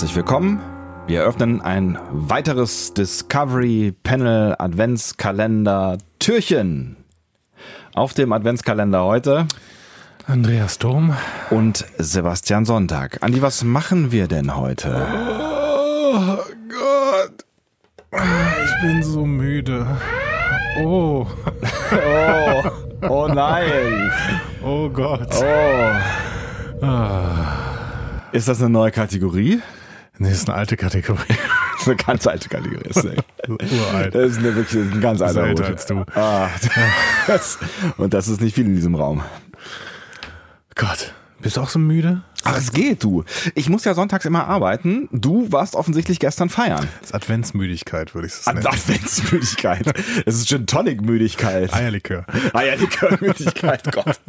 herzlich willkommen. Wir öffnen ein weiteres Discovery Panel Adventskalender Türchen. Auf dem Adventskalender heute Andreas Dom und Sebastian Sonntag. Andi, was machen wir denn heute? Oh Gott. Ich bin so müde. Oh. Oh, oh nein. Oh Gott. Oh. Ist das eine neue Kategorie? Nee, das ist eine alte Kategorie. Das ist eine ganz alte Kategorie. Das ist, eine, Uralt. das ist eine, wirklich ein ganz alter älter als du. Ah, das, und das ist nicht viel in diesem Raum. Gott. Bist du auch so müde? Ach, es geht, du. Ich muss ja sonntags immer arbeiten. Du warst offensichtlich gestern feiern. Das ist Adventsmüdigkeit, würde ich nennen. Adventsmüdigkeit. Es ist Gin Tonic Müdigkeit. Eierlikör. Eierlikör-Müdigkeit, Gott.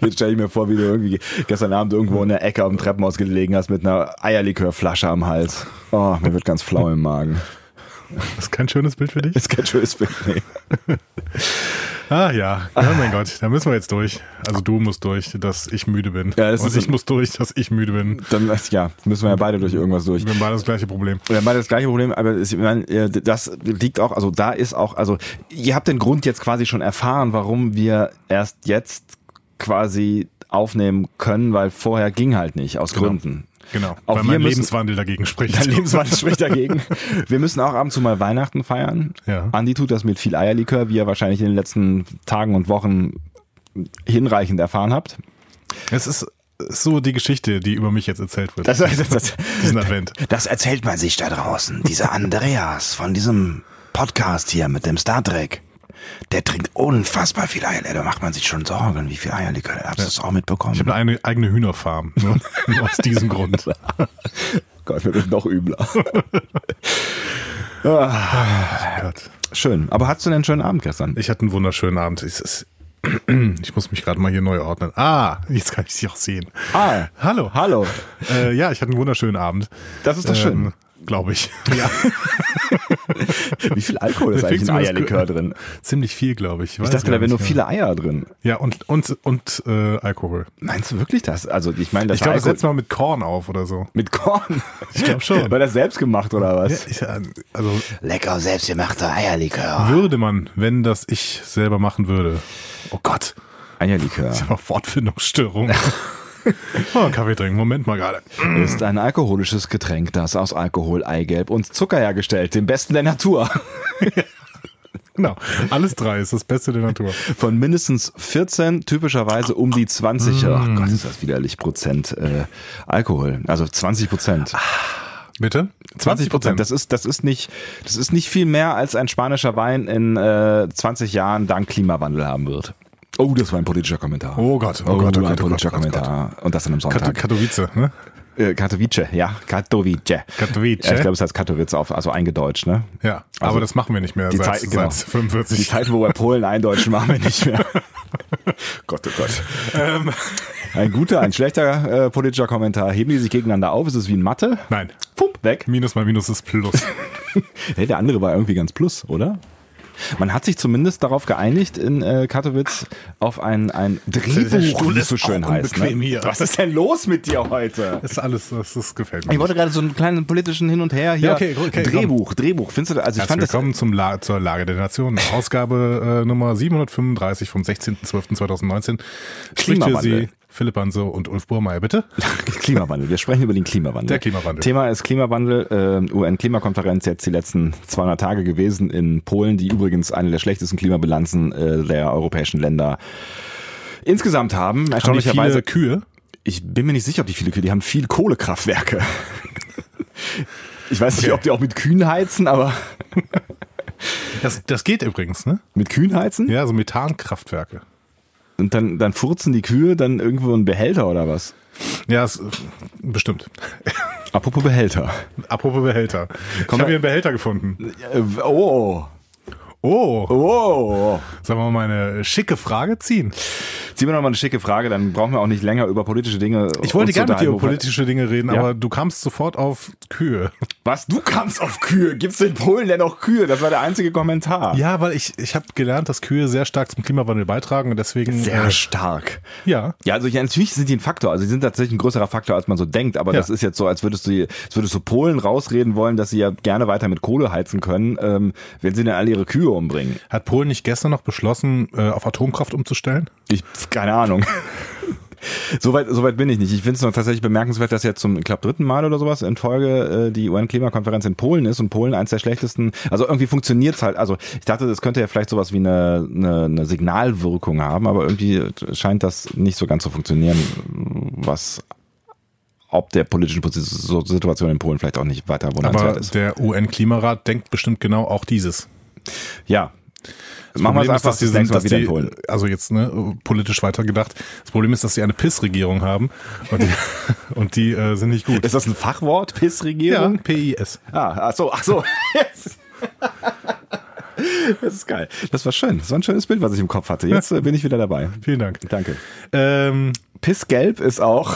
Jetzt stelle ich mir vor, wie du irgendwie gestern Abend irgendwo in der Ecke am Treppenhaus gelegen hast mit einer Eierlikörflasche am Hals. Oh, mir wird ganz flau im Magen. Das ist kein schönes Bild für dich? Ist kein schönes Bild. Nee. Ah ja. Oh mein Gott, da müssen wir jetzt durch. Also du musst durch, dass ich müde bin. Ja, das Und ist- ich muss durch, dass ich müde bin. Dann, ja, müssen wir ja beide durch irgendwas durch. Wir haben beide das gleiche Problem. Wir haben beide das gleiche Problem, aber ich meine, äh, das liegt auch, also da ist auch, also ihr habt den Grund jetzt quasi schon erfahren, warum wir erst jetzt quasi aufnehmen können, weil vorher ging halt nicht, aus Genau. Gründen. Genau. Auch weil mein müssen- Lebenswandel dagegen spricht. Dein Lebenswandel spricht dagegen. Wir müssen auch ab und zu mal Weihnachten feiern. Ja. Andi tut das mit viel Eierlikör, wie ihr wahrscheinlich in den letzten Tagen und Wochen hinreichend erfahren habt. Es ist so die Geschichte, die über mich jetzt erzählt wird. Das, das, das, Diesen Advent. das erzählt man sich da draußen. Dieser Andreas von diesem Podcast hier mit dem Star Trek. Der trinkt unfassbar viel Eierlikör. Da macht man sich schon Sorgen, wie viel Eierlikör. Hast du das auch mitbekommen? Ich habe eine eigene, Hühnerfarm. Nur aus diesem Grund. Gott, mir wird noch übler. Gott. Schön. Aber hattest du denn einen schönen Abend gestern? Ich hatte einen wunderschönen Abend. Es ich muss mich gerade mal hier neu ordnen. Ah, jetzt kann ich sie auch sehen. Ah, Hallo. hallo. Äh, ja, ich hatte einen wunderschönen Abend. Das ist doch schön. Glaube ich. Ja. Wie viel Alkohol ist eigentlich in Eierlikör drin? Ziemlich viel, glaube ich. Ich dachte, da wären nur viele Eier drin. Ja, und, und, und äh, Alkohol. Meinst du wirklich das? Also ich meine, das Ich glaube, das setzt mal mit Korn auf oder so. mit Korn. Ich glaube schon. War das selbst gemacht oder was? Ja, ich, äh, also Lecker selbstgemachter Eierlikör. würde man, wenn das ich selber machen würde. Oh Gott. Eierlikör Ich habe Wortfindungsstörung. oh, Kaffee trinken. Moment mal gerade. ist ein alkoholisches Getränk, das aus Alkohol, Eigelb und Zucker hergestellt, dem besten der Natur. Genau. Alles drei ist das Beste der Natur. Von mindestens 14, typischerweise um die 20, Mm. ach Gott, ist das widerlich, Prozent äh, Alkohol. Also 20 Prozent. Bitte? 20 Prozent. Das ist, das ist nicht, das ist nicht viel mehr als ein spanischer Wein in äh, 20 Jahren dank Klimawandel haben wird. Oh, das war ein politischer Kommentar. Oh Gott, oh Gott, oh ein Gott, oh politischer Gott, oh Gott. Kommentar. Und das an einem Sonntag. Katowice, ne? Äh, Katowice, ja, Katowice. Katowice. Ja, ich glaube, es heißt Katowice auf, also eingedeutscht, ne? Ja, Also, aber das machen wir nicht mehr die seit, Zeit- genau. seit Die 45. Zeiten, wo wir Polen eindeutschen, machen wir nicht mehr. Gott, oh Gott. Ähm, Ein guter, ein schlechter äh, politischer Kommentar. Heben die sich gegeneinander auf? Ist es wie in Mathe? nein, Pump, weg. Minus mal Minus ist Plus. Hey, der andere war irgendwie ganz plus, oder? Man hat sich zumindest darauf geeinigt in äh, Katowice auf ein, ein Drehbuch, wie es so schön heißt. Ne? Was ist denn los mit dir heute? Das ist alles, das, das gefällt mir. Ich wollte gerade so einen kleinen politischen Hin und Her hier. Ja, okay, okay, Drehbuch, Drehbuch. Findest du, also ich Herzlich fand das, willkommen zum La zur Lage der Nation. Ausgabe äh, Nummer 735 vom 16.12.2019. Spricht für Klimawandel. Sie Philipp Banse und Ulf Burmeier, bitte? Klimawandel. Wir sprechen über den Klimawandel. Der Klimawandel. Thema ist Klimawandel. Äh, UN-Klimakonferenz jetzt die letzten 200 Tage gewesen in Polen, die übrigens eine der schlechtesten Klimabilanzen äh, der europäischen Länder insgesamt haben. Haben die Erstaunlicherweise. viele Kühe? Ich bin mir nicht sicher, ob die viele Kühe, die haben viel Kohlekraftwerke. Ich weiß nicht, Okay. ob die auch mit Kühen heizen, aber Das, das geht übrigens, ne? mit Kühen heizen? Ja, so Methankraftwerke. Und dann, dann furzen die Kühe dann irgendwo einen Behälter oder was? Ja, es, bestimmt. Apropos Behälter. Apropos Behälter. Ich Komm habe mal- hier einen Behälter gefunden. Äh, Oh, Oh, oh. sagen wir mal eine schicke Frage ziehen. Ziehen wir noch mal eine schicke Frage, dann brauchen wir auch nicht länger über politische Dinge. Ich wollte gerne mit dir über politische Dinge reden, Ja. aber du kamst sofort auf Kühe. Was, du kamst auf Kühe? Gibt's in Polen denn noch Kühe? Das war der einzige Kommentar. Ja, weil ich, ich habe gelernt, dass Kühe sehr stark zum Klimawandel beitragen und deswegen. Sehr äh, stark. ja. Ja, also ja, natürlich sind die ein Faktor. Also sie sind tatsächlich ein größerer Faktor, als man so denkt. Aber Ja. das ist jetzt so, als würdest du, als würdest du Polen rausreden wollen, dass sie ja gerne weiter mit Kohle heizen können, ähm, wenn sie dann alle ihre Kühe umbringen. Hat Polen nicht gestern noch beschlossen, äh, auf Atomkraft umzustellen? Ich, keine Ahnung. Soweit so weit bin ich nicht. Ich finde es noch tatsächlich bemerkenswert, dass jetzt zum, ich glaube, dritten Mal oder sowas in Folge äh, die UN-Klimakonferenz in Polen ist und Polen eins der schlechtesten, also irgendwie funktioniert's halt. Also ich dachte, das könnte ja vielleicht sowas wie eine, eine, eine Signalwirkung haben, aber irgendwie scheint das nicht so ganz zu funktionieren, was ob der politischen Situation in Polen vielleicht auch nicht weiter wundernswert Aber ist. der UN-Klimarat denkt bestimmt genau auch dieses. Ja. Machen wir es einfach dass die das sind, dass die, also jetzt ne, politisch weitergedacht. Das Problem ist, dass sie eine Pissregierung haben und die, und die äh, sind nicht gut. Ist das ein Fachwort, Pissregierung? PIS. Ah, ach so, ach so. Jetzt. Das ist geil. Das war schön. Das war ein schönes Bild, was ich im Kopf hatte. Jetzt äh, bin ich wieder dabei. Vielen Dank. Danke. Ähm, Pissgelb ist auch.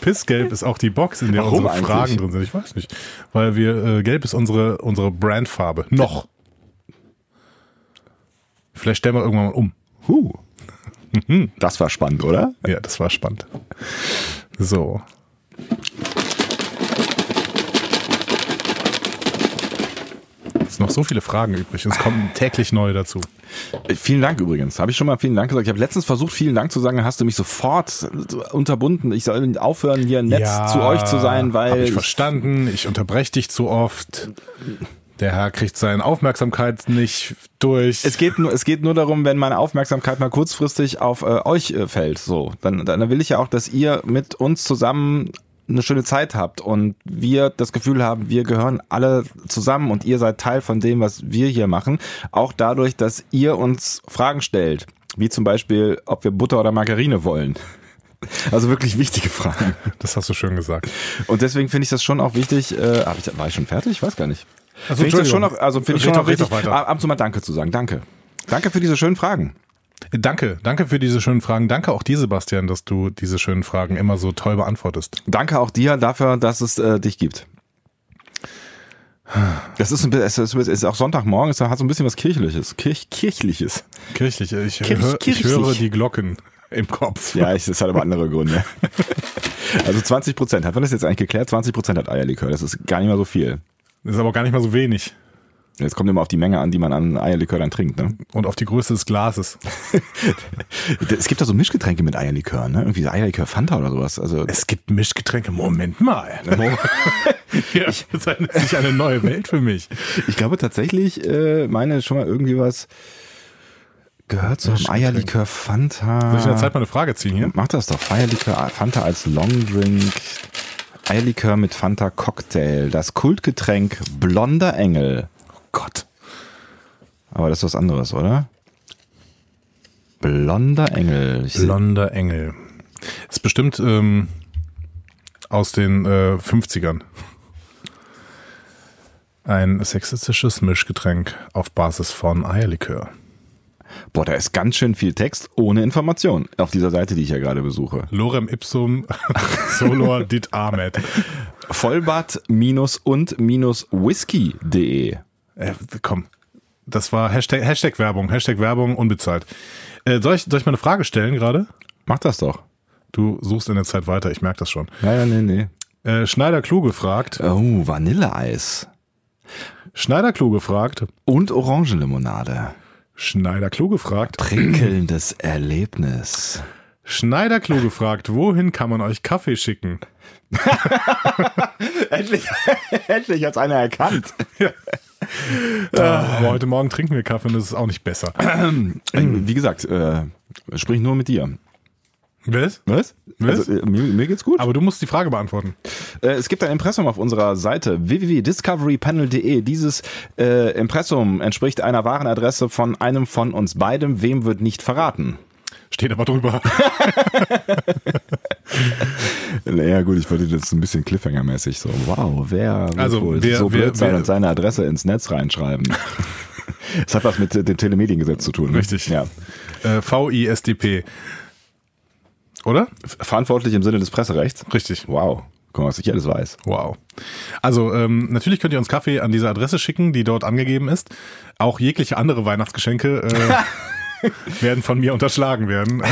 Pissgelb ist auch die Box, in der Warum unsere eigentlich? Fragen drin sind. Ich weiß nicht. Weil wir, äh, gelb ist unsere, unsere Brandfarbe. Noch. Vielleicht stellen wir irgendwann mal um. Huh. Das war spannend, oder? Ja, das war spannend. So. Es sind noch so viele Fragen übrig. Es kommen täglich neue dazu. Äh, Vielen Dank übrigens. Habe ich schon mal vielen Dank gesagt. Ich habe letztens versucht, vielen Dank zu sagen, hast du mich sofort unterbunden. Ich soll aufhören, hier nett zu euch zu sein, Hab weil ich verstanden. Ich unterbreche dich zu oft. Der Herr kriegt seine Aufmerksamkeit nicht durch. es geht nur, es geht nur darum, wenn meine Aufmerksamkeit mal kurzfristig auf äh, euch äh, fällt. So, dann, dann will ich ja auch, dass ihr mit uns zusammen eine schöne Zeit habt und wir das Gefühl haben, wir gehören alle zusammen und ihr seid Teil von dem, was wir hier machen. Auch dadurch, dass ihr uns Fragen stellt, wie zum Beispiel, ob wir Butter oder Margarine wollen. Also wirklich wichtige Fragen. das hast du schön gesagt. Und deswegen finde ich das schon auch wichtig. Äh, hab ich, war ich schon fertig? Ich weiß gar nicht. Also, Finde ich schon noch, also finde ich schon noch weiter. ab und zu mal Danke zu sagen. Danke. Danke für diese schönen Fragen. Danke, danke für diese schönen Fragen. Danke auch dir, Sebastian, dass du diese schönen Fragen immer so toll beantwortest. Danke auch dir dafür, dass es äh, dich gibt. Das ist, ein, es ist, ist auch Sonntagmorgen, es hat so ein bisschen was Kirchliches. Kirch, Kirchliches. Kirchlich, ich, Kirch- hör, ich höre die Glocken im Kopf. Ja, ich, das hat aber andere Gründe. Also 20 Prozent. Hat man das jetzt eigentlich geklärt? 20 Prozent hat Eierlikör. Das ist gar nicht mal so viel. Das ist aber gar nicht mal so wenig. Jetzt kommt immer auf die Menge an, die man an Eierlikör dann trinkt. Ne? Und auf die Größe des Glases. Es gibt da so Mischgetränke mit Eierlikör, ne? Irgendwie Eierlikör Fanta oder sowas. Also Es gibt Mischgetränke. Moment mal. ja, das ist eine, neue Welt für mich. Ich glaube tatsächlich, äh, meine schon mal irgendwie was gehört zu haben. Mischgetränk. Eierlikör Fanta. Soll ich in der Zeit mal eine Frage ziehen hier? Mach das doch. Eierlikör Fanta als Longdrink. Eierlikör mit Fanta Cocktail. Das Kultgetränk Blonder Engel. Oh Gott. Aber das ist was anderes, oder? Blonder Engel. Ich Blonder Engel. Ist bestimmt ähm, aus den äh, 50ern. Ein sexistisches Mischgetränk auf Basis von Eierlikör. Boah, da ist ganz schön viel Text ohne Information auf dieser Seite, die ich ja gerade besuche. Lorem ipsum solor dit amet. Vollbad minus und minus whisky.de. Äh, komm, das war Hashtag, Hashtag Werbung, Hashtag Werbung unbezahlt. Äh, soll, ich, soll ich mal eine Frage stellen gerade? Mach das doch. Du suchst in der Zeit weiter, ich merke das schon. Ja, ja, nee, nee. Äh, Schneider Kluge fragt, Oh, Vanilleeis. Schneider Kluge fragt, Und Orangenlimonade. Schneider Kluge fragt, Prickelndes Erlebnis. Schneider Kluge fragt, wohin kann man euch Kaffee schicken? Endlich, endlich hat's einer erkannt. Aber heute Morgen trinken wir Kaffee und das ist auch nicht besser. Wie gesagt, äh, sprich nur mit dir. Was? Was? Was? Also, äh, mir, mir geht's gut. Aber du musst die Frage beantworten. Äh, es gibt ein Impressum auf unserer Seite www.discoverypanel.de. Dieses äh, Impressum entspricht einer wahren Adresse von einem von uns beidem. Wem wird nicht verraten? Steht aber drüber. Naja, gut, ich wollte das ein bisschen Cliffhanger-mäßig so. Wow, wer Also, wohl wer- so blöd sein und seine Adresse ins Netz reinschreiben? Das hat was mit äh, dem Telemediengesetz zu tun. Richtig. Ja. Äh, VISDP. Oder? Verantwortlich im Sinne des Presserechts. Richtig. Wow. Guck mal, was ich alles weiß. Wow. Also ähm, natürlich könnt ihr uns Kaffee an diese Adresse schicken, die dort angegeben ist. Auch jegliche andere Weihnachtsgeschenke äh, werden von mir unterschlagen werden.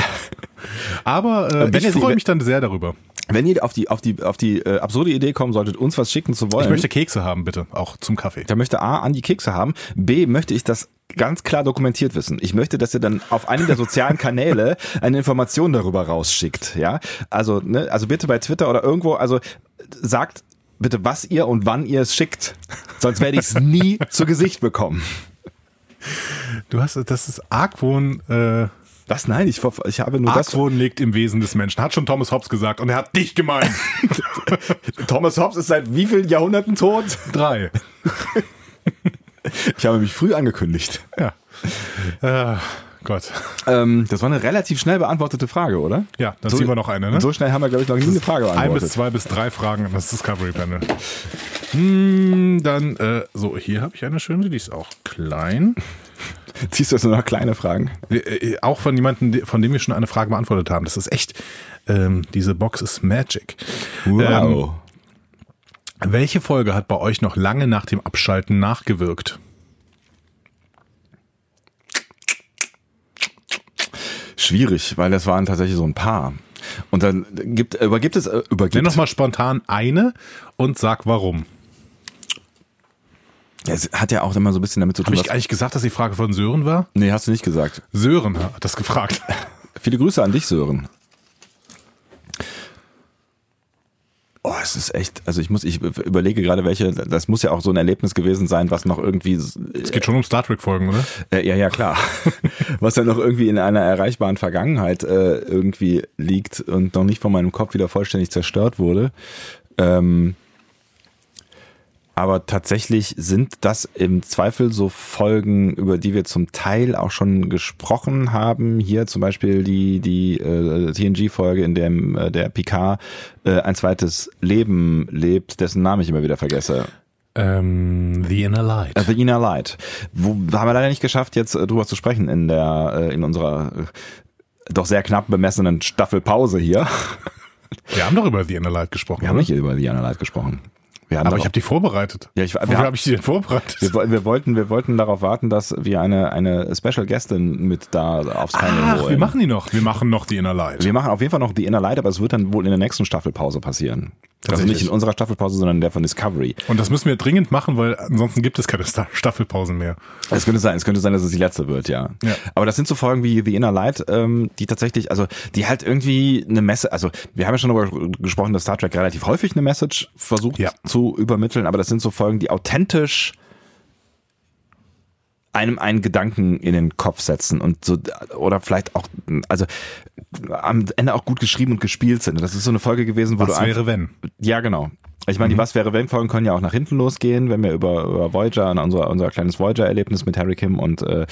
Aber äh, ich freue mich dann sehr darüber. Wenn ihr auf die, auf die, auf die äh, absurde Idee kommen solltet, uns was schicken zu wollen, Ich möchte Kekse haben, bitte, auch zum Kaffee. der möchte A, an die Kekse haben, B, möchte ich das ganz klar dokumentiert wissen. Ich möchte, dass ihr dann auf einem der sozialen Kanäle eine Information darüber rausschickt, ja? Also, ne, also bitte bei Twitter oder irgendwo, also sagt bitte, was ihr und wann ihr es schickt. Sonst werde ich es nie zu Gesicht bekommen. Du hast, das ist Argwohn, äh, Was? Nein, ich, ich habe nur das. Argwohn liegt im Wesen des Menschen. Hat schon Thomas Hobbes gesagt und er hat dich gemeint. Thomas Hobbes ist seit wie vielen Jahrhunderten tot? Drei. Ich habe mich früh angekündigt. Ja. Äh, Gott. Ähm, das war eine relativ schnell beantwortete Frage, oder? Ja, dann ziehen wir noch eine, ne? So schnell haben wir, glaube ich, noch nie eine Frage Ein beantwortet. bis zwei bis drei Fragen an das Discovery Panel. Hm, dann, äh, so, hier habe ich eine schöne, die ist auch klein. Ziehst du jetzt nur noch kleine Fragen? Äh, äh, auch von jemandem, von dem wir schon eine Frage beantwortet haben. Das ist echt, ähm, diese Box ist Magic. Ähm, welche Folge hat bei euch noch lange nach dem Abschalten nachgewirkt? Schwierig, weil das waren tatsächlich so ein paar. Und dann gibt, übergibt es, äh, übergibt. Nenn noch mal spontan eine und sag warum. Ja, Es hat ja auch immer so ein bisschen damit zu tun, Habe ich eigentlich gesagt, dass die Frage von Sören war? Nee, hast du nicht gesagt. Sören hat das gefragt. Viele Grüße an dich, Sören. Oh, es ist echt, also ich muss, ich überlege gerade, welche, das muss ja auch so ein Erlebnis gewesen sein, was noch irgendwie, Es geht schon um Star Trek Folgen, oder? äh, ja, ja, klar, was ja noch irgendwie in einer erreichbaren Vergangenheit äh, irgendwie liegt und noch nicht von meinem Kopf wieder vollständig zerstört wurde. Ähm, aber tatsächlich sind das im Zweifel so Folgen, über die wir zum Teil auch schon gesprochen haben. Hier zum Beispiel die, die äh, TNG-Folge, in dem äh, der Picard äh, ein zweites Leben lebt, dessen Namen ich immer wieder vergesse. Ähm, The Inner Light. Äh, The Inner Light. Wo haben wir leider nicht geschafft, jetzt äh, drüber zu sprechen in der, äh, in unserer doch sehr knapp bemessenen Staffelpause hier. Wir haben doch über The Inner Light gesprochen. Wir haben oder? nicht über The Inner Light gesprochen. Aber ich habe die vorbereitet. Ja, ich- Wofür habe ich die denn vorbereitet? Wir, wir, wollten, wir wollten darauf warten, dass wir eine, eine Special Guestin mit da aufs Panel Ach, holen. wir machen die noch. Wir machen noch The Inner Light. wir machen auf jeden Fall noch die Inner Light, aber es wird dann wohl in der nächsten Staffelpause passieren. Also nicht in unserer Staffelpause, sondern in der von Discovery. Und das müssen wir dringend machen, weil ansonsten gibt es keine Sta- Staffelpausen mehr. Es könnte sein, es könnte sein, dass es die letzte wird, ja. Ja. Aber das sind so Folgen wie The Inner Light, ähm, die tatsächlich, also die halt irgendwie eine Messe, also wir haben ja schon darüber gesprochen, dass Star Trek relativ häufig eine Message versucht Ja. zu übermitteln, aber das sind so Folgen, die authentisch einem einen Gedanken in den Kopf setzen und so oder vielleicht auch also am Ende auch gut geschrieben und gespielt sind. Das ist so eine Folge gewesen, wo Was du einfach, wäre, wenn? ja, genau. Ich meine, die Was wäre wenn Folgen können ja auch nach hinten losgehen, wenn wir über, über Voyager und unser, unser kleines Voyager-Erlebnis mit Harry Kim und äh,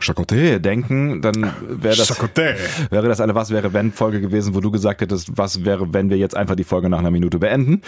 Chacoté denken, dann wäre das, Chacoté. wäre das eine Was wäre wenn Folge gewesen, wo du gesagt hättest, was wäre, wenn wir jetzt einfach die Folge nach einer Minute beenden.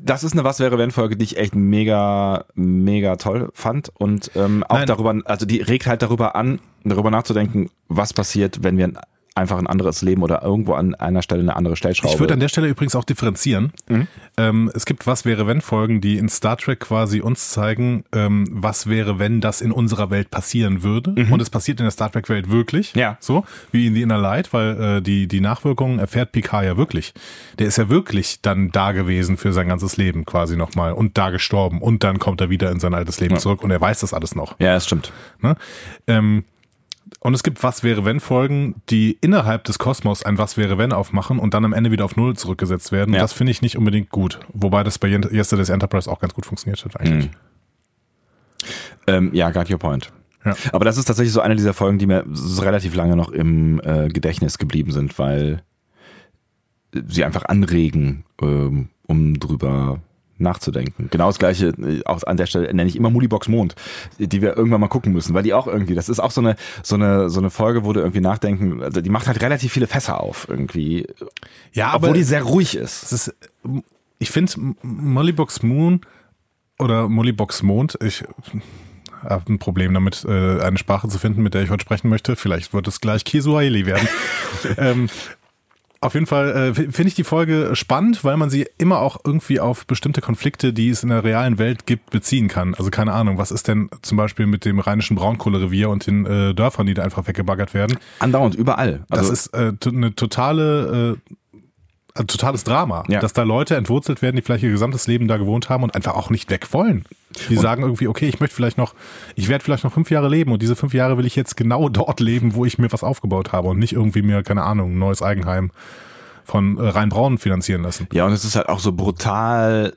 Das ist eine Was wäre wenn Folge, die ich echt mega, mega toll fand und ähm, auch Nein. darüber, also die regt halt darüber an, darüber nachzudenken, was passiert, wenn wir einfach ein anderes Leben oder irgendwo an einer Stelle eine andere Stellschraube. Ich würde an der Stelle übrigens auch differenzieren. Mhm. Ähm, es gibt Was wäre wenn Folgen, die in Star Trek quasi uns zeigen, ähm, was wäre, wenn das in unserer Welt passieren würde. Und es passiert in der Star Trek Welt wirklich. Mhm. Ja. So, wie in The Inner Light, weil äh, die, die Nachwirkungen erfährt Picard ja wirklich. Der ist ja wirklich dann da gewesen für sein ganzes Leben quasi nochmal und da gestorben und dann kommt er wieder in sein altes Leben zurück und er weiß das alles noch. ja, das stimmt. Ne? Ähm, und es gibt Was wäre wenn Folgen, die innerhalb des Kosmos ein Was wäre wenn aufmachen und dann am Ende wieder auf Null zurückgesetzt werden. Ja. Das finde ich nicht unbedingt gut. Wobei das bei Yesterday's Enterprise auch ganz gut funktioniert hat eigentlich. Ähm, ja, got your point. Ja. Aber das ist tatsächlich so eine dieser Folgen, die mir relativ lange noch im äh, Gedächtnis geblieben sind, weil sie einfach anregen, ähm, um drüber nachzudenken. Genau das gleiche, äh, auch an der Stelle nenne ich immer Moodibox Mond, die wir irgendwann mal gucken müssen, weil die auch irgendwie, das ist auch so eine, so eine, so eine Folge, wo du irgendwie nachdenken, also die macht halt relativ viele Fässer auf irgendwie, Ja, obwohl aber die sehr ruhig ist. ist, ich finde Mollybox Moon oder Mollybox Mond, ich habe ein Problem damit, äh, eine Sprache zu finden, mit der ich heute sprechen möchte. Vielleicht wird es gleich Kisuaheli werden. ähm, Auf jeden Fall äh, finde ich die Folge spannend, weil man sie immer auch irgendwie auf bestimmte Konflikte, die es in der realen Welt gibt, beziehen kann. Also keine Ahnung, was ist denn zum Beispiel mit dem rheinischen Braunkohlerevier und den äh, Dörfern, die da einfach weggebaggert werden? Andauernd, überall. Also das ist äh, eine totale äh, ein totales Drama, Ja. dass da Leute entwurzelt werden, die vielleicht ihr gesamtes Leben da gewohnt haben und einfach auch nicht weg wollen. Die sagen irgendwie, okay, ich möchte vielleicht noch, ich werde vielleicht noch fünf Jahre leben und diese fünf Jahre will ich jetzt genau dort leben, wo ich mir was aufgebaut habe und nicht irgendwie mir, keine Ahnung, ein neues Eigenheim von äh, Rheinbraun finanzieren lassen. Ja, und es ist halt auch so brutal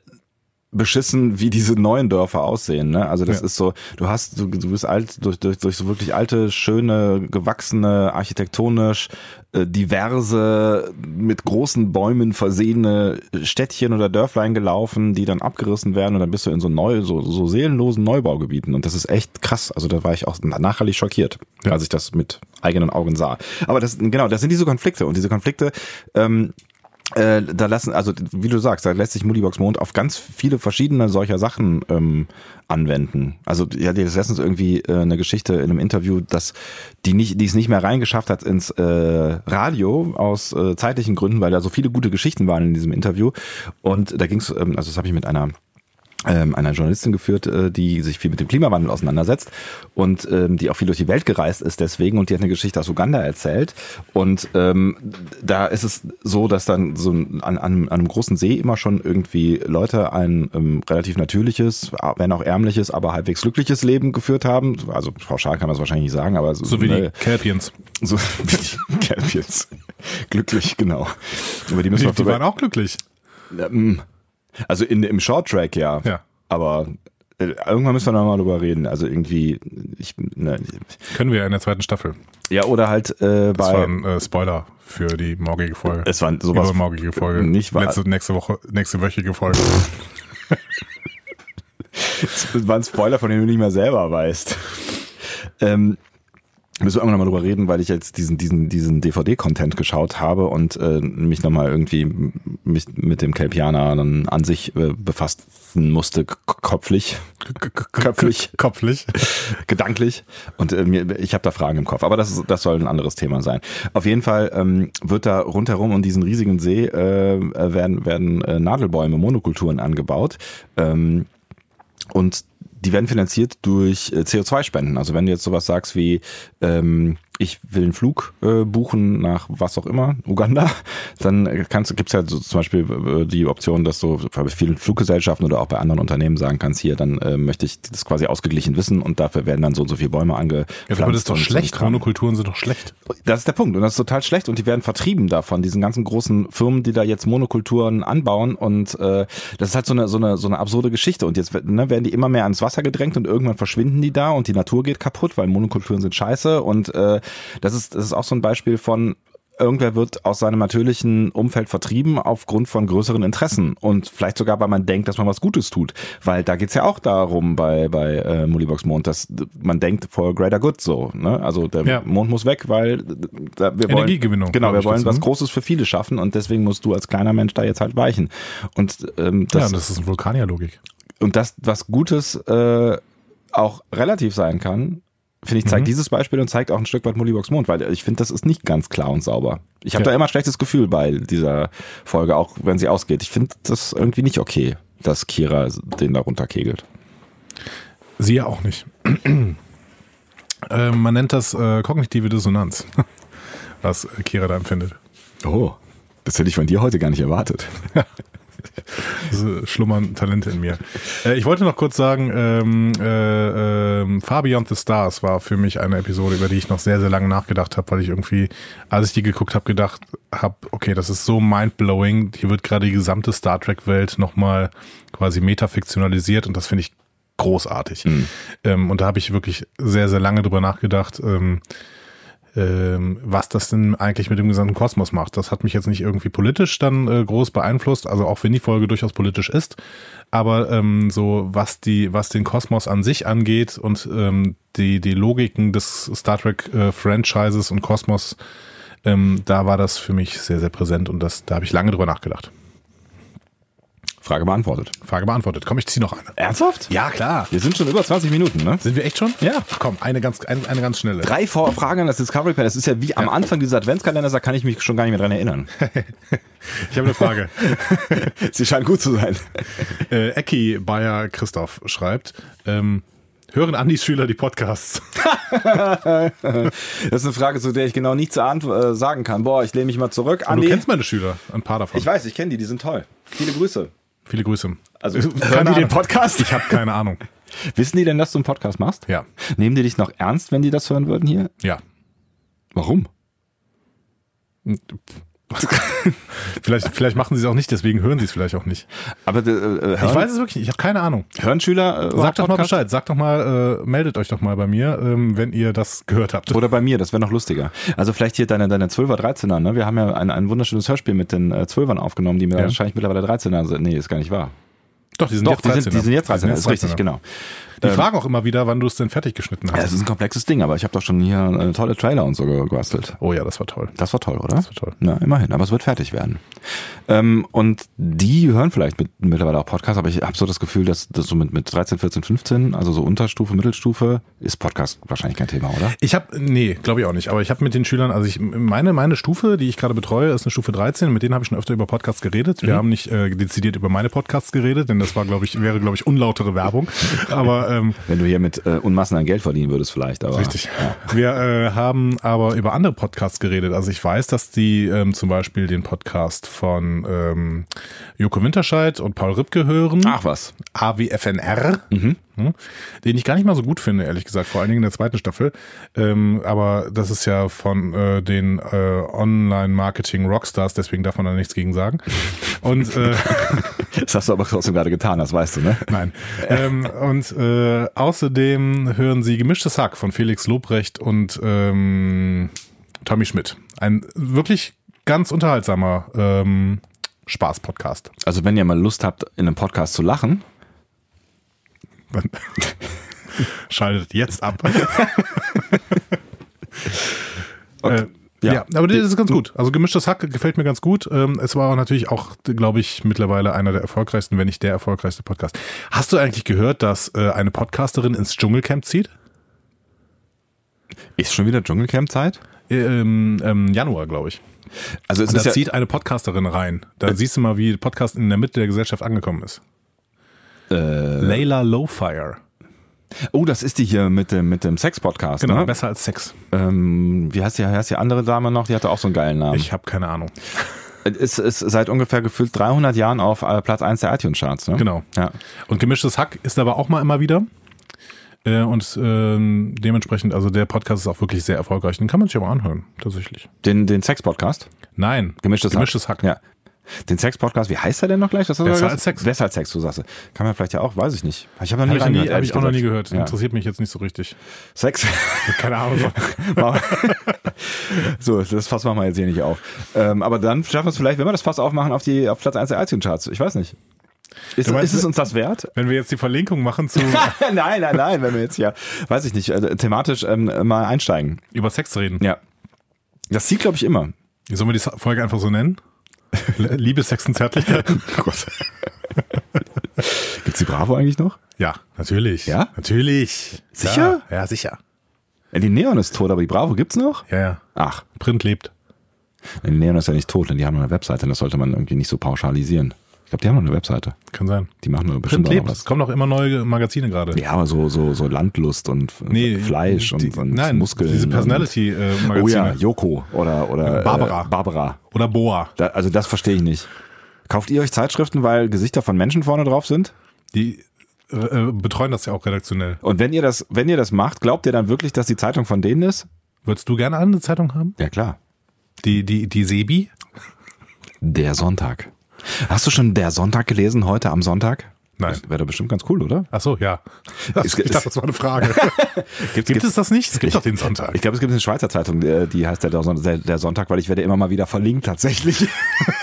beschissen, wie diese neuen Dörfer aussehen. Ne? Also das Ja. ist so, du hast, du, du bist alt durch, durch, durch so wirklich alte, schöne, gewachsene, architektonisch äh, diverse, mit großen Bäumen versehene Städtchen oder Dörflein gelaufen, die dann abgerissen werden und dann bist du in so neu, so, so seelenlosen Neubaugebieten. Und das ist echt krass. Also da war ich auch nachhaltig schockiert, Ja. als ich das mit eigenen Augen sah. Aber das, genau, das sind diese Konflikte und diese Konflikte, ähm, äh, da lassen, also wie du sagst, da lässt sich Moodibox Mond auf ganz viele verschiedene solcher Sachen ähm, anwenden. Also ja, die ist letztens irgendwie äh, eine Geschichte in einem Interview, dass die nicht, die es nicht mehr reingeschafft hat ins äh, Radio aus äh, zeitlichen Gründen, weil da so viele gute Geschichten waren in diesem Interview. Und da ging es, ähm, also das habe ich mit einer ähm, einer Journalistin geführt, äh, die sich viel mit dem Klimawandel auseinandersetzt und ähm, die auch viel durch die Welt gereist ist deswegen und die hat eine Geschichte aus Uganda erzählt und ähm, da ist es so, dass dann so an, an, an einem großen See immer schon irgendwie Leute ein ähm, relativ natürliches, wenn auch ärmliches, aber halbwegs glückliches Leben geführt haben. Also pauschal kann man es wahrscheinlich nicht sagen, aber So wie die Kelpiens. so wie die Kelpiens. Glücklich, genau. Über die müssen Die, die waren auch glücklich. ähm, Also in, im Short Track ja. Ja. Aber äh, irgendwann müssen wir noch mal drüber reden. Also irgendwie, ich, ne, Können wir in der zweiten Staffel. ja oder halt äh, Das war bei. ein äh, Spoiler für die morgige Folge. Es war sowas. Übermorgige Folge. Nicht wahr. Letzte, nächste Woche, nächste wöchige Folge. Das war ein Spoiler, von dem du nicht mehr selber weißt. Ähm, müssen wir irgendwann mal drüber reden, weil ich jetzt diesen, diesen, diesen DVD-Content geschaut habe und äh, mich nochmal irgendwie mich mit dem Kelpianer dann an sich äh, befassen musste, kopflich, köpflich. Kopflich. gedanklich und äh, mir, ich habe da Fragen im Kopf, aber das, ist, das soll ein anderes Thema sein. Auf jeden Fall ähm, wird da rundherum um diesen riesigen See äh, werden, werden äh, Nadelbäume, Monokulturen angebaut ähm, und die werden finanziert durch äh, CO2-Spenden. Also wenn du jetzt sowas sagst wie, ähm, ich will einen Flug äh, buchen nach was auch immer, Uganda, dann kannst du, gibt's ja so zum Beispiel äh, die Option, dass du bei vielen Fluggesellschaften oder auch bei anderen Unternehmen sagen kannst, hier, dann äh, möchte ich das quasi ausgeglichen wissen und dafür werden dann so und so viele Bäume angepflanzt. Ja, aber das ist doch schlecht. Monokulturen sind doch schlecht. Das ist der Punkt und das ist total schlecht und die werden vertrieben davon, diesen ganzen großen Firmen, die da jetzt Monokulturen anbauen und äh, das ist halt so eine so eine so eine absurde Geschichte und jetzt ne, werden die immer mehr ans Wasser gedrängt und irgendwann verschwinden die da und die Natur geht kaputt, weil Monokulturen sind scheiße und äh, das ist das ist auch so ein Beispiel von Irgendwer wird aus seinem natürlichen Umfeld vertrieben aufgrund von größeren Interessen und vielleicht sogar, weil man denkt, dass man was Gutes tut. Weil da geht's ja auch darum bei, bei äh, Moolibox Mond, dass man denkt for greater good so. Ne? Also der Ja. Mond muss weg, weil da, wir wollen, Energiegewinnung, Genau, wir wollen was ne? Großes für viele schaffen und deswegen musst du als kleiner Mensch da jetzt halt weichen. Und ähm, das, ja, das ist eine Vulkanierlogik. und das, was Gutes äh, auch relativ sein kann, finde ich, zeigt Mhm. dieses Beispiel und zeigt auch ein Stück weit Mullibox Mond, weil ich finde, das ist nicht ganz klar und sauber. Ich habe Ja. da immer ein schlechtes Gefühl bei dieser Folge, auch wenn sie ausgeht. Ich finde das irgendwie nicht okay, dass Kira den da runterkegelt. Sie ja auch nicht. äh, man nennt das äh, kognitive Dissonanz, was Kira da empfindet. Oh, das hätte ich von dir heute gar nicht erwartet. Äh, schlummern Talente in mir. Äh, ich wollte noch kurz sagen, ähm, äh, ähm, Far Beyond the Stars war für mich eine Episode, über die ich noch sehr, sehr lange nachgedacht habe, weil ich irgendwie, als ich die geguckt habe, gedacht habe, okay, das ist so mindblowing. Hier wird gerade die gesamte Star Trek-Welt nochmal quasi metafiktionalisiert und das finde ich großartig. Ähm, und da habe ich wirklich sehr, sehr lange drüber nachgedacht. Ähm, ähm, was das denn eigentlich mit dem gesamten Kosmos macht. Das hat mich jetzt nicht irgendwie politisch dann äh, groß beeinflusst, also auch wenn die Folge durchaus politisch ist, aber ähm, so was die, was den Kosmos an sich angeht und ähm, die, die Logiken des Star Trek äh, Franchises und Kosmos, ähm, da war das für mich sehr, sehr präsent und das, da habe ich lange drüber nachgedacht. Frage beantwortet. Frage beantwortet. Komm, ich zieh noch eine. Ernsthaft? Ja, klar. Wir sind schon über 20 Minuten, ne? Sind wir echt schon? Ja. Ach, komm, eine ganz, eine, eine ganz schnelle. Drei Vor Fragen an das Discovery Panel. Das ist ja wie am Anfang dieses Adventskalenders, da kann ich mich schon gar nicht mehr dran erinnern. Ich habe eine Frage. Sie scheint gut zu sein. äh, Ecki Bayer Christoph schreibt, ähm, hören Andis Schüler die Podcasts? Das ist eine Frage, zu der ich genau nichts äh, sagen kann. Boah, ich lehne mich mal zurück. Du Andi, kennst meine Schüler, ein paar davon. ich weiß, ich kenne die, die sind toll. Viele Grüße. Viele Grüße. Also, hören die den. Podcast? Ich habe keine Ahnung. Wissen die denn, dass du einen Podcast machst? Ja. Nehmen die dich noch ernst, wenn die das hören würden hier? Ja. Warum? Vielleicht, vielleicht machen sie es auch nicht, deswegen hören sie es vielleicht auch nicht. Aber äh, hören, Ich weiß es wirklich nicht, ich habe keine Ahnung. hören Schüler äh, Sagt doch mal? Bescheid, sagt doch mal, äh, meldet euch doch mal bei mir, ähm, wenn ihr das gehört habt. Oder bei mir, das wäre noch lustiger. Also vielleicht hier deine, deine 12er, 13er, ne? Wir haben ja ein, ein wunderschönes Hörspiel mit den äh, 12ern aufgenommen, die mir Ja. wahrscheinlich mittlerweile 13er sind. Nee, ist gar nicht wahr. Doch, die sind Doch, jetzt die 13. sind, die sind jetzt 13er, Die ist richtig, 13er. genau. Die Ähm, fragen auch immer wieder, wann du es denn fertig geschnitten Ja, hast. es ist ein komplexes Ding, aber ich habe doch schon hier äh, tolle Trailer und so ge- gebastelt. oh ja, das war toll. Das war toll, oder? Das war toll. Na, immerhin, aber es wird fertig werden. Ähm, und die hören vielleicht mit, mittlerweile auch Podcasts, aber ich habe so das Gefühl, dass das so mit, mit 13, 14, 15, also so Unterstufe, Mittelstufe, ist Podcast wahrscheinlich kein Thema, oder? Ich habe, nee, glaube ich auch nicht, aber ich habe mit den Schülern, also ich meine, meine Stufe, die ich gerade betreue, ist eine Stufe 13, mit denen habe ich schon öfter über Podcasts geredet. Wir haben nicht äh, dezidiert über meine Podcasts geredet, denn das war, glaube ich, wäre, glaube ich, unlautere Werbung. Aber ähm, Wenn du hier mit äh, Unmassen an Geld verdienen würdest vielleicht, aber. Richtig. Wir äh, haben aber über andere Podcasts geredet. Also ich weiß, dass die ähm, zum Beispiel den Podcast von ähm, Joko Winterscheid und Paul Ripke hören. Ach was. AWFNR, hm, den ich gar nicht mal so gut finde, ehrlich gesagt, vor allen Dingen in der zweiten Staffel. Ähm, aber das ist ja von äh, den äh, Online-Marketing-Rockstars, deswegen darf man da nichts gegen sagen. Und äh, Das hast du aber trotzdem gerade getan, das weißt du, ne? Nein. ähm, und äh, außerdem hören Sie Gemischtes Hack von Felix Lobrecht und ähm, Tommy Schmidt. Ein wirklich ganz unterhaltsamer ähm, Spaß-Podcast. Also wenn ihr mal Lust habt, in einem Podcast zu lachen, Dann Schaltet jetzt ab. äh, Ja. ja. aber das ist ganz gut. Also gemischtes Hack gefällt mir ganz gut. Ähm, es war natürlich auch, glaube ich, mittlerweile einer der erfolgreichsten, wenn nicht der erfolgreichste Podcast. Hast du eigentlich gehört, dass äh, eine Podcasterin ins Dschungelcamp zieht? ist schon wieder Dschungelcamp-Zeit? Im ähm, Januar, glaube ich. Also es da ist ja, zieht eine Podcasterin rein. Da siehst du mal, wie Podcast in der Mitte der Gesellschaft angekommen ist. Äh, Layla Lowfire. oh, das ist die hier mit dem, mit dem Sex-Podcast, Genau, ne? besser als Sex. Ähm, wie heißt die, heißt die andere Dame noch? Die hatte auch so einen geilen Namen. Ich habe keine Ahnung. Es ist seit ungefähr gefühlt 300 Jahren auf äh, Platz 1 der iTunes-Charts, ne? Genau. Ja. Und gemischtes Hack ist aber auch mal immer wieder. Äh, und ähm, dementsprechend, also der Podcast ist auch wirklich sehr erfolgreich. Den kann man sich aber anhören, tatsächlich. Den, den Sex-Podcast? Nein, Gemischtes, gemischtes Hack. Ja. Den Sex-Podcast, wie heißt er denn noch gleich? Du Besser als Sex. Besser als Sex, du sagst. Kann man vielleicht ja auch, weiß ich nicht. Ich habe noch nie Habe ich, nie, hab ich auch noch nie gehört. Ja. Interessiert mich jetzt nicht so richtig. Sex. Keine Ahnung. so, das Fass machen wir jetzt hier nicht auf. Ähm, aber dann schaffen wir es vielleicht, wenn wir das Fass aufmachen, auf, die, auf Platz 1 der iTunes-Charts. Ich weiß nicht. Ist, meinst, ist es uns das wert? Wenn wir jetzt die Verlinkung machen zu nein, nein, nein, wenn wir jetzt ja, weiß ich nicht, äh, thematisch ähm, mal einsteigen. über Sex reden. Ja. Das zieht, glaube ich, immer. Sollen wir die Folge einfach so nennen? Liebe, Sex und Zärtlichkeit? Oh Gott. Gibt's die Bravo eigentlich noch? Ja, natürlich. Ja? Natürlich. Sicher? Ja, ja, sicher. Ja, die Neon ist tot, aber die Bravo gibt's noch? Ja, ja. Ach, Print lebt. die Neon ist ja nicht tot, denn die haben eine Webseite, das sollte man irgendwie nicht so pauschalisieren. Ich glaube, die haben noch eine Webseite. Kann sein. Die machen nur bestimmt Print auch lebt. was. Es kommen auch immer neue Magazine gerade. Ja, aber so, so, so Landlust und Nee, Fleisch die, und, und nein, Muskeln. Diese Personality-Magazine. Oh ja, Joko oder, oder Barbara. Äh, Barbara. Oder Boa. Da, also das verstehe ich nicht. Kauft ihr euch Zeitschriften, weil Gesichter von Menschen vorne drauf sind? Die äh, äh, betreuen das ja auch redaktionell. Und wenn ihr das, wenn ihr das macht, glaubt ihr dann wirklich, dass die Zeitung von denen ist? Würdest du gerne eine Zeitung haben? Ja klar. Die, die, die Sebi? Der Sonntag. Hast du schon der Sonntag gelesen heute am Sonntag? Nein. Wäre doch bestimmt ganz cool, oder? Ach so, ja. Ich dachte, das war eine Frage. Gibt, Gibt es das nicht? Es gibt doch den Sonntag. Ich glaube, es gibt eine Schweizer Zeitung, die die heißt der Sonntag, weil ich werde immer mal wieder verlinkt tatsächlich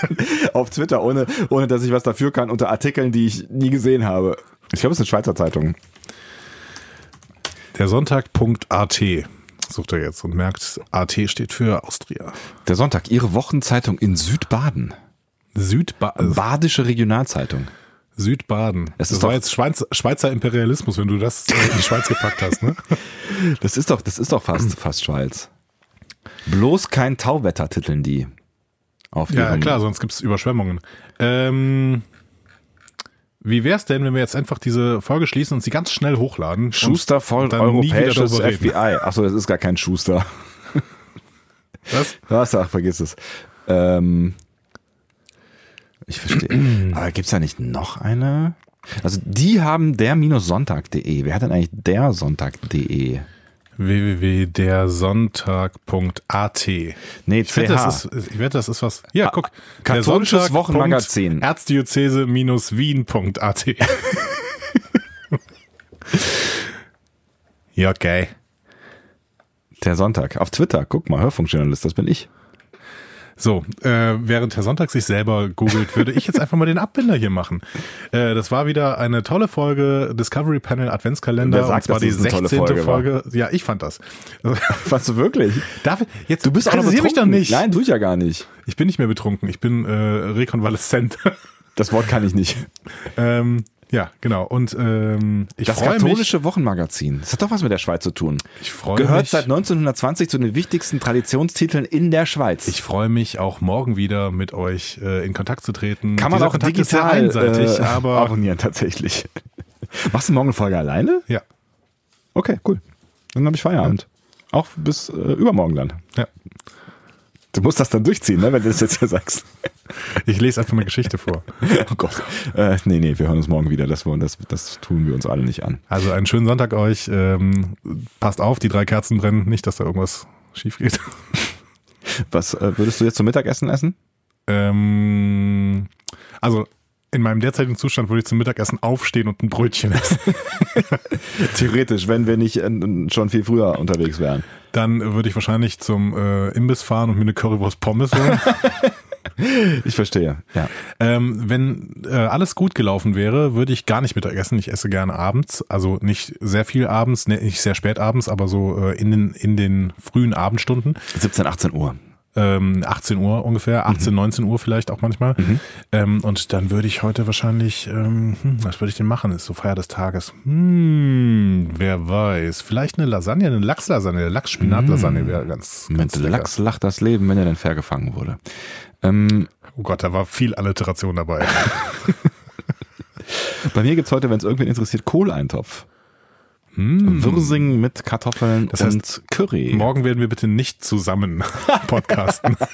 auf Twitter, ohne, ohne dass ich was dafür kann, unter Artikeln, die ich nie gesehen habe. Ich glaube, es ist eine Schweizer Zeitung. Der Sonntag.at sucht er jetzt und merkt, AT steht für Austria. Der Sonntag, Ihre Wochenzeitung in Südbaden. Südba Badische Regionalzeitung. Südbaden. Es das ist war doch- jetzt Schweiz, Schweizer Imperialismus, wenn du das äh, in die Schweiz gepackt hast, ne? Das ist doch, das ist doch fast, fast Schweiz. Bloß kein Tauwetter titeln die. Auf Ja, klar, sonst gibt's Überschwemmungen. Ähm, wie wär's denn, wenn wir jetzt einfach diese Folge schließen und sie ganz schnell hochladen? Schuster voll dann nie wieder europäisches? FBI. Achso, das ist gar kein Schuster. Was? Was? Ach, vergiss es. Ähm, ich verstehe. Aber gibt's da nicht noch eine? Also die haben der-sonntag.de. Wer hat denn eigentlich der Sonntag.de? www.dersonntag.at Nee, Ich wette, das ist, ich wette, das ist was. Ja, guck. katholisches Wochenmagazin. Erzdiözese-wien.at Ja, okay. Der Sonntag. Auf Twitter. Guck mal, Hörfunkjournalist, das bin ich. So, äh, während Herr Sonntag sich selber googelt, würde ich jetzt einfach mal den Abbinder hier machen. Äh, das war wieder eine tolle Folge Discovery Panel Adventskalender. Wer sagt, und zwar die es eine tolle 16. Folge? Folge. Ja, ich fand das. Was du wirklich? Darf jetzt, Du bist auch noch kritisier mich doch betrunken. nicht. Nein, tu ich ja gar nicht. Ich bin nicht mehr betrunken. Ich bin äh, rekonvaleszent. Das Wort kann ich nicht. ähm, ja, genau. Und ähm, ich Das freue mich. katholische Wochenmagazin. Das hat doch was mit der Schweiz zu tun. Ich freue Gehört mich. seit 1920 zu den wichtigsten Traditionstiteln in der Schweiz. Ich freue mich auch morgen wieder mit euch äh, in Kontakt zu treten. Kann man Dieser auch Kontakt ist digital einseitig, äh, aber abonnieren tatsächlich. Machst du morgen eine Folge alleine? ja, Okay, cool. Dann habe ich Feierabend. Auch bis äh, übermorgen dann. ja. Du musst das dann durchziehen, ne, wenn du das jetzt hier sagst. Ich lese einfach eine Geschichte vor. Oh Gott. Äh, nee, nee, wir hören uns morgen wieder. Das, wollen- das, das tun wir uns alle nicht an. Also einen schönen Sonntag euch. Ähm, passt auf, die drei Kerzen brennen. Nicht, dass da irgendwas schief geht. Was äh, würdest du jetzt zum Mittagessen essen? Ähm, also in meinem derzeitigen Zustand würde ich zum Mittagessen aufstehen und ein Brötchen essen. Theoretisch, wenn wir nicht äh, schon viel früher unterwegs wären. Dann würde ich wahrscheinlich zum äh, Imbiss fahren und mir eine Currywurst Pommes holen. Ich verstehe. Ja. ähm, wenn äh, alles gut gelaufen wäre, würde ich gar nicht Mittagessen. Ich esse gerne abends. Also nicht sehr viel abends, ne, nicht sehr spät abends, aber so äh, in, den, in den frühen Abendstunden. 17, 18 Uhr. Ähm, 18 Uhr ungefähr, 18, 19 Uhr vielleicht auch manchmal. Ähm, und dann würde ich heute wahrscheinlich, ähm, hm, was würde ich denn machen? Ist so Feier des Tages. Hm, wer weiß. Vielleicht eine Lasagne, eine Lachslasagne, eine Lachs-Spinat-Lasagne wäre ganz, ganz Mit lecker. Lachs lacht das Leben, wenn er denn fair gefangen wurde. Ähm, Oh Gott, da war viel Alliteration dabei. bei mir gibt's heute, wenn es irgendwen interessiert, Kohleintopf. Hm. Würsing mit Kartoffeln Das und heißt, Curry. Morgen werden wir bitte nicht zusammen podcasten.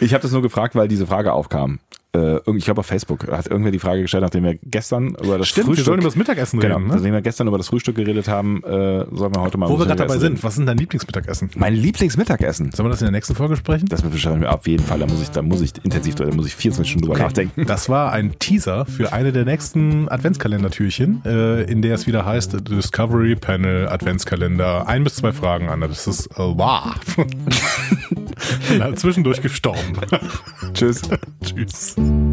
Ich habe das nur gefragt, weil diese Frage aufkam. Äh, ich glaube auf Facebook hat irgendwer die Frage gestellt, nachdem wir gestern über das Stimmt, wir Frühstück sollen über das Mittagessen genau, reden. Ne? nachdem wir gestern über das Frühstück geredet haben, äh, sollen wir heute mal Wo wir gerade dabei sind, reden. was ist denn dein Lieblingsmittagessen? Mein Lieblingsmittagessen. Sollen wir das in der nächsten Folge sprechen? Das beschreiben wir auf jeden Fall. Da muss ich, da muss ich intensiv drüber, da muss ich 24 Stunden drüber nachdenken. Das war ein Teaser für eine der nächsten Adventskalendertürchen, äh, in der es wieder heißt Discovery Panel Adventskalender. Ein bis zwei Fragen, Anna. Das ist äh, wow. Zwischendurch gestorben. Tschüss. Tschüss. you.